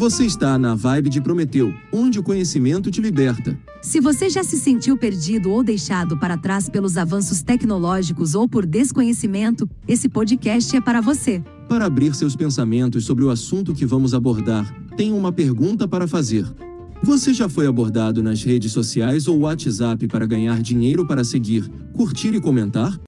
Você está na vibe de Prometeu, onde o conhecimento te liberta. Se você já se sentiu perdido ou deixado para trás pelos avanços tecnológicos ou por desconhecimento, esse podcast é para você. Para abrir seus pensamentos sobre o assunto que vamos abordar, tenho uma pergunta para fazer. Você já foi abordado nas redes sociais ou WhatsApp para ganhar dinheiro para seguir, curtir e comentar?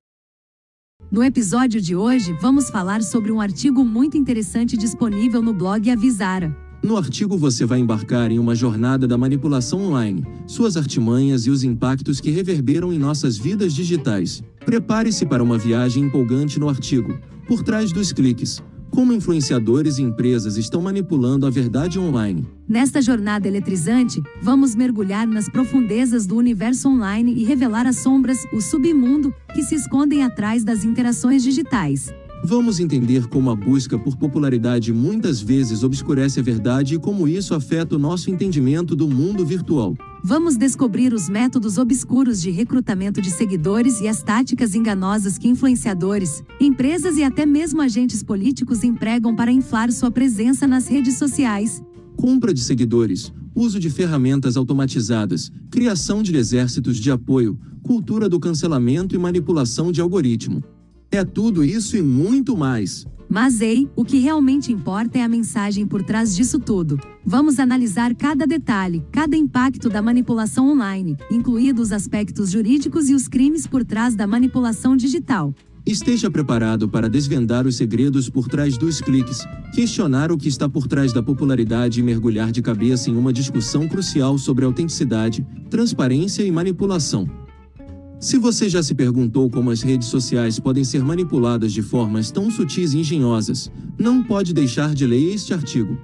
No episódio de hoje, vamos falar sobre um artigo muito interessante disponível no blog Avisara. No artigo você vai embarcar em uma jornada da manipulação online, suas artimanhas e os impactos que reverberam em nossas vidas digitais. Prepare-se para uma viagem empolgante no artigo, por trás dos cliques. Como influenciadores e empresas estão manipulando a verdade online. Nesta jornada eletrizante, vamos mergulhar nas profundezas do universo online e revelar as sombras, o submundo, que se escondem atrás das interações digitais. Vamos entender como a busca por popularidade muitas vezes obscurece a verdade e como isso afeta o nosso entendimento do mundo virtual. Vamos descobrir os métodos obscuros de recrutamento de seguidores e as táticas enganosas que influenciadores, empresas e até mesmo agentes políticos empregam para inflar sua presença nas redes sociais. Compra de seguidores, uso de ferramentas automatizadas, criação de exércitos de apoio, cultura do cancelamento e manipulação de algoritmo. É tudo isso e muito mais. Mas ei, o que realmente importa é a mensagem por trás disso tudo. Vamos analisar cada detalhe, cada impacto da manipulação online, incluídos os aspectos jurídicos e os crimes por trás da manipulação digital. Esteja preparado para desvendar os segredos por trás dos cliques, questionar o que está por trás da popularidade e mergulhar de cabeça em uma discussão crucial sobre autenticidade, transparência e manipulação. Se você já se perguntou como as redes sociais podem ser manipuladas de formas tão sutis e engenhosas, não pode deixar de ler este artigo.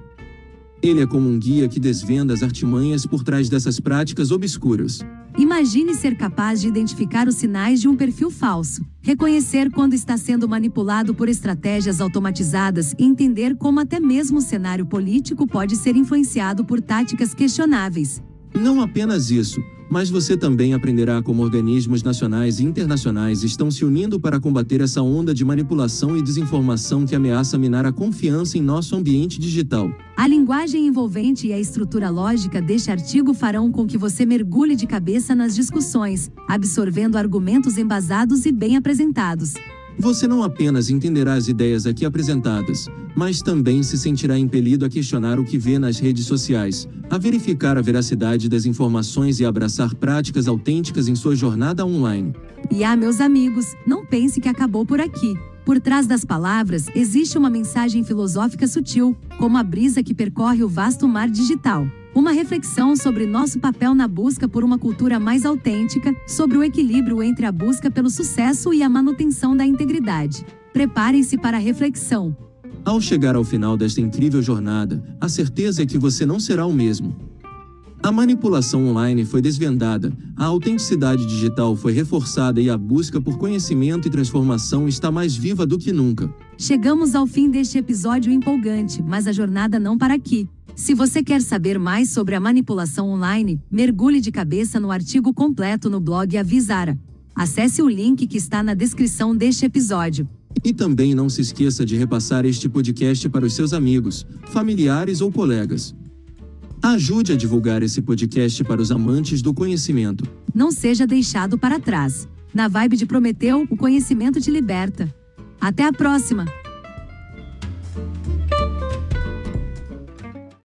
Ele é como um guia que desvenda as artimanhas por trás dessas práticas obscuras. Imagine ser capaz de identificar os sinais de um perfil falso, reconhecer quando está sendo manipulado por estratégias automatizadas e entender como até mesmo o cenário político pode ser influenciado por táticas questionáveis. Não apenas isso, mas você também aprenderá como organismos nacionais e internacionais estão se unindo para combater essa onda de manipulação e desinformação que ameaça minar a confiança em nosso ambiente digital. A linguagem envolvente e a estrutura lógica deste artigo farão com que você mergulhe de cabeça nas discussões, absorvendo argumentos embasados e bem apresentados. Você não apenas entenderá as ideias aqui apresentadas, mas também se sentirá impelido a questionar o que vê nas redes sociais, a verificar a veracidade das informações e abraçar práticas autênticas em sua jornada online. E ah, meus amigos, não pense que acabou por aqui. Por trás das palavras existe uma mensagem filosófica sutil, como a brisa que percorre o vasto mar digital. Uma reflexão sobre nosso papel na busca por uma cultura mais autêntica, sobre o equilíbrio entre a busca pelo sucesso e a manutenção da integridade. Preparem-se para a reflexão. Ao chegar ao final desta incrível jornada, a certeza é que você não será o mesmo. A manipulação online foi desvendada, a autenticidade digital foi reforçada e a busca por conhecimento e transformação está mais viva do que nunca. Chegamos ao fim deste episódio empolgante, mas a jornada não para aqui. Se você quer saber mais sobre a manipulação online, mergulhe de cabeça no artigo completo no blog Avisara. Acesse o link que está na descrição deste episódio. E também não se esqueça de repassar este podcast para os seus amigos, familiares ou colegas. Ajude a divulgar esse podcast para os amantes do conhecimento. Não seja deixado para trás. Na vibe de Prometeu, o conhecimento te liberta. Até a próxima!